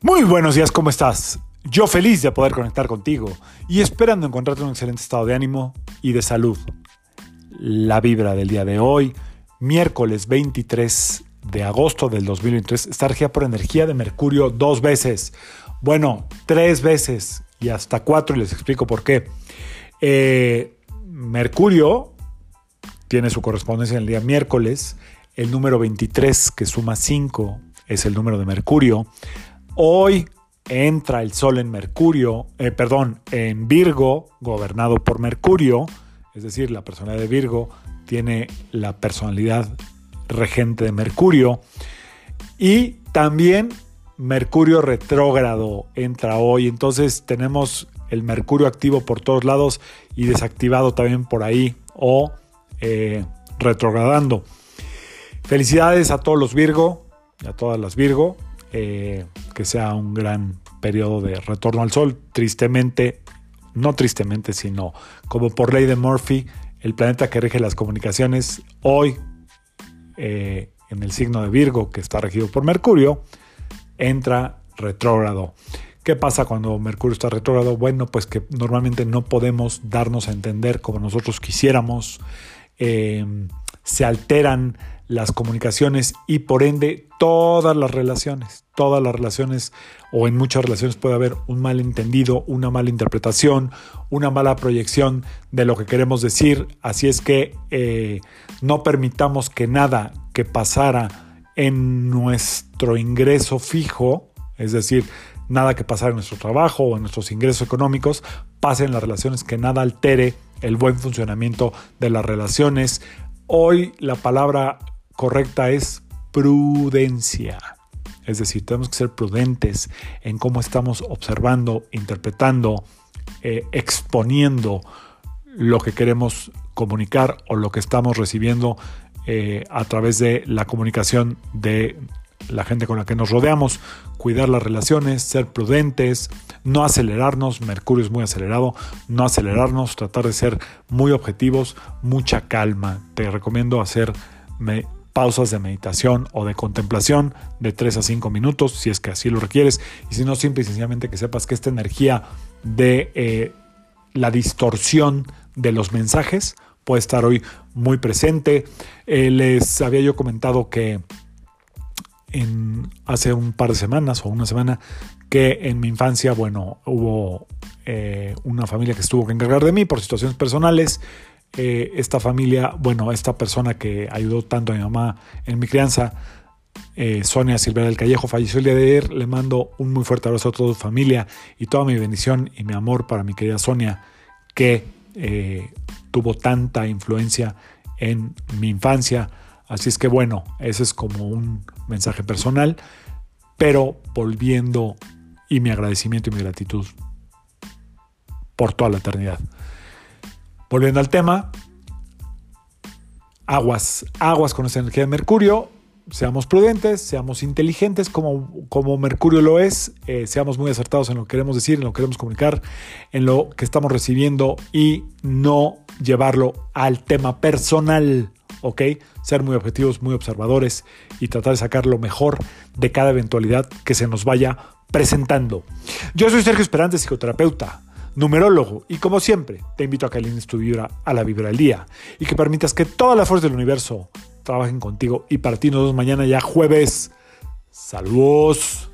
Muy buenos días, ¿cómo estás? Yo feliz de poder conectar contigo y esperando encontrarte en un excelente estado de ánimo y de salud. La vibra del día de hoy, miércoles 23 de agosto del 2023, está regida por energía de Mercurio dos veces. Bueno, tres veces y hasta cuatro y les explico por qué. Eh, Mercurio tiene su correspondencia en el día miércoles. El número 23 que suma 5 es el número de Mercurio. Hoy entra el Sol en Mercurio, eh, perdón, en Virgo, gobernado por Mercurio, es decir, la personalidad de Virgo tiene la personalidad regente de Mercurio. Y también Mercurio retrógrado entra hoy, entonces tenemos el Mercurio activo por todos lados y desactivado también por ahí o eh, retrogradando. Felicidades a todos los Virgo y a todas las Virgo. Eh, que sea un gran periodo de retorno al sol. Tristemente, no tristemente, sino como por ley de Murphy, el planeta que rige las comunicaciones hoy eh, en el signo de Virgo, que está regido por Mercurio, entra retrógrado. ¿Qué pasa cuando Mercurio está retrógrado? Bueno, pues que normalmente no podemos darnos a entender como nosotros quisiéramos. Eh, se alteran las comunicaciones y por ende todas las relaciones, todas las relaciones o en muchas relaciones puede haber un malentendido, una mala interpretación, una mala proyección de lo que queremos decir. Así es que eh, no permitamos que nada que pasara en nuestro ingreso fijo, es decir, nada que pasara en nuestro trabajo o en nuestros ingresos económicos, pase en las relaciones, que nada altere el buen funcionamiento de las relaciones. Hoy la palabra correcta es prudencia. Es decir, tenemos que ser prudentes en cómo estamos observando, interpretando, eh, exponiendo lo que queremos comunicar o lo que estamos recibiendo eh, a través de la comunicación de la gente con la que nos rodeamos, cuidar las relaciones, ser prudentes, no acelerarnos, Mercurio es muy acelerado, no acelerarnos, tratar de ser muy objetivos, mucha calma. Te recomiendo hacer pausas de meditación o de contemplación de 3 a 5 minutos, si es que así lo requieres, y si no, simple y sencillamente que sepas que esta energía de eh, la distorsión de los mensajes puede estar hoy muy presente. Eh, les había yo comentado que hace un par de semanas o una semana que en mi infancia, bueno, hubo eh, una familia que estuvo que encargar de mí por situaciones personales eh, esta familia, bueno, esta persona que ayudó tanto a mi mamá en mi crianza, eh, Sonia Silvera del Callejo, falleció el día de ayer. Le mando un muy fuerte abrazo a toda su familia y toda mi bendición y mi amor para mi querida Sonia, que eh, tuvo tanta influencia en mi infancia. Así es que bueno, ese es como un mensaje personal, pero volviendo y mi agradecimiento y mi gratitud por toda la eternidad. Volviendo al tema, aguas, aguas con esa energía de Mercurio, seamos prudentes, seamos inteligentes como, como Mercurio lo es, eh, seamos muy acertados en lo que queremos decir, en lo que queremos comunicar, en lo que estamos recibiendo y no llevarlo al tema personal, ¿ok? Ser muy objetivos, muy observadores y tratar de sacar lo mejor de cada eventualidad que se nos vaya presentando. Yo soy Sergio Esperante, psicoterapeuta numerólogo, y como siempre, te invito a que alines tu vibra a la vibra del día y que permitas que todas las fuerzas del universo trabajen contigo y para mañana ya jueves. Saludos.